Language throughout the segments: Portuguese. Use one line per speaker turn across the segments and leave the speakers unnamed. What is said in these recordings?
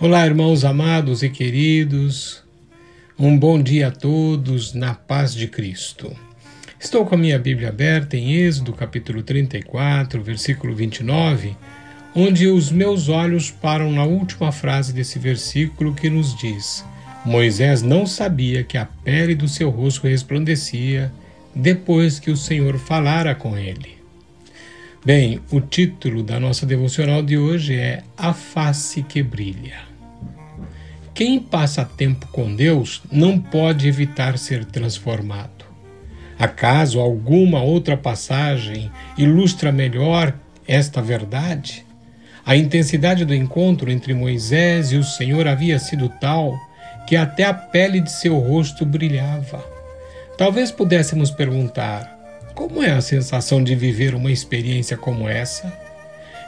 Olá, irmãos amados e queridos. Um bom dia a todos na paz de Cristo. Estou com a minha Bíblia aberta em Êxodo, capítulo 34, versículo 29, onde os meus olhos param na última frase desse versículo que nos diz: Moisés não sabia que a pele do seu rosto resplandecia depois que o Senhor falara com ele. Bem, o título da nossa devocional de hoje é A Face que Brilha. Quem passa tempo com Deus não pode evitar ser transformado. Acaso alguma outra passagem ilustra melhor esta verdade? A intensidade do encontro entre Moisés e o Senhor havia sido tal que até a pele de seu rosto brilhava. Talvez pudéssemos perguntar: como é a sensação de viver uma experiência como essa?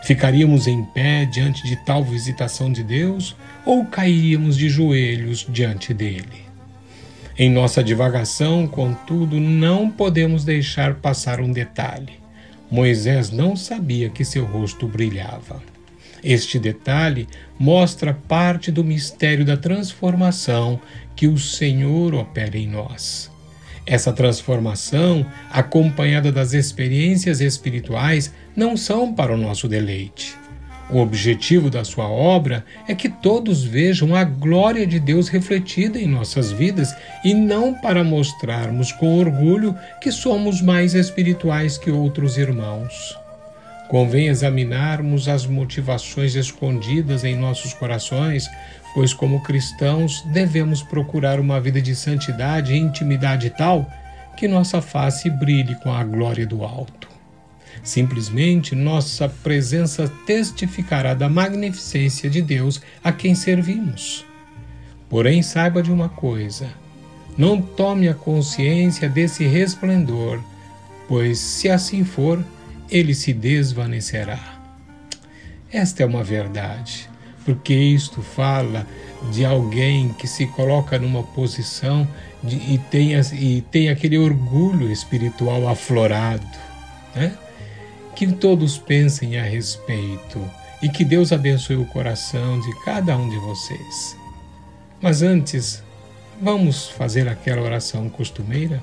Ficaríamos em pé diante de tal visitação de Deus ou cairíamos de joelhos diante dele? Em nossa divagação, contudo, não podemos deixar passar um detalhe. Moisés não sabia que seu rosto brilhava. Este detalhe mostra parte do mistério da transformação que o Senhor opera em nós. Essa transformação, acompanhada das experiências espirituais, não são para o nosso deleite. O objetivo da sua obra é que todos vejam a glória de Deus refletida em nossas vidas e não para mostrarmos com orgulho que somos mais espirituais que outros irmãos. Convém examinarmos as motivações escondidas em nossos corações, pois, como cristãos, devemos procurar uma vida de santidade e intimidade tal que nossa face brilhe com a glória do alto. Simplesmente nossa presença testificará da magnificência de Deus a quem servimos. Porém, saiba de uma coisa: não tome a consciência desse resplendor, pois, se assim for, ele se desvanecerá. Esta é uma verdade, porque isto fala de alguém que se coloca numa posição de, e, tem, e tem aquele orgulho espiritual aflorado. Né? Que todos pensem a respeito e que Deus abençoe o coração de cada um de vocês. Mas antes, vamos fazer aquela oração costumeira?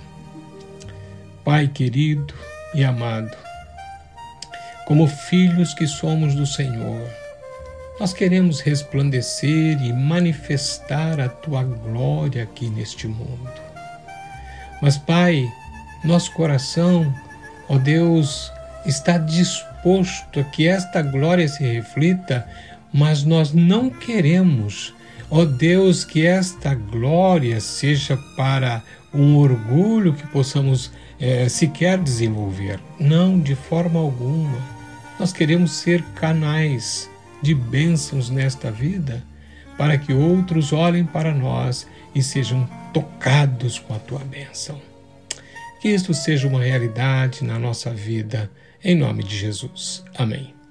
Pai querido e amado, como filhos que somos do Senhor. Nós queremos resplandecer e manifestar a tua glória aqui neste mundo. Mas, Pai, nosso coração, ó Deus, está disposto a que esta glória se reflita, mas nós não queremos, ó Deus, que esta glória seja para um orgulho que possamos é, sequer desenvolver. Não, de forma alguma. Nós queremos ser canais de bênçãos nesta vida para que outros olhem para nós e sejam tocados com a tua bênção. Que isto seja uma realidade na nossa vida, em nome de Jesus. Amém.